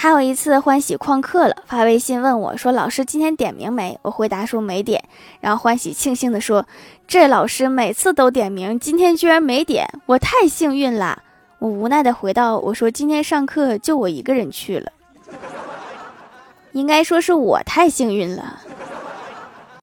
还有一次，欢喜旷课了，发微信问我说：“老师今天点名没？”我回答说没点。然后欢喜庆幸地说：“这老师每次都点名，今天居然没点，我太幸运了。”我无奈地回到：“我说今天上课就我一个人去了，应该说是我太幸运了。”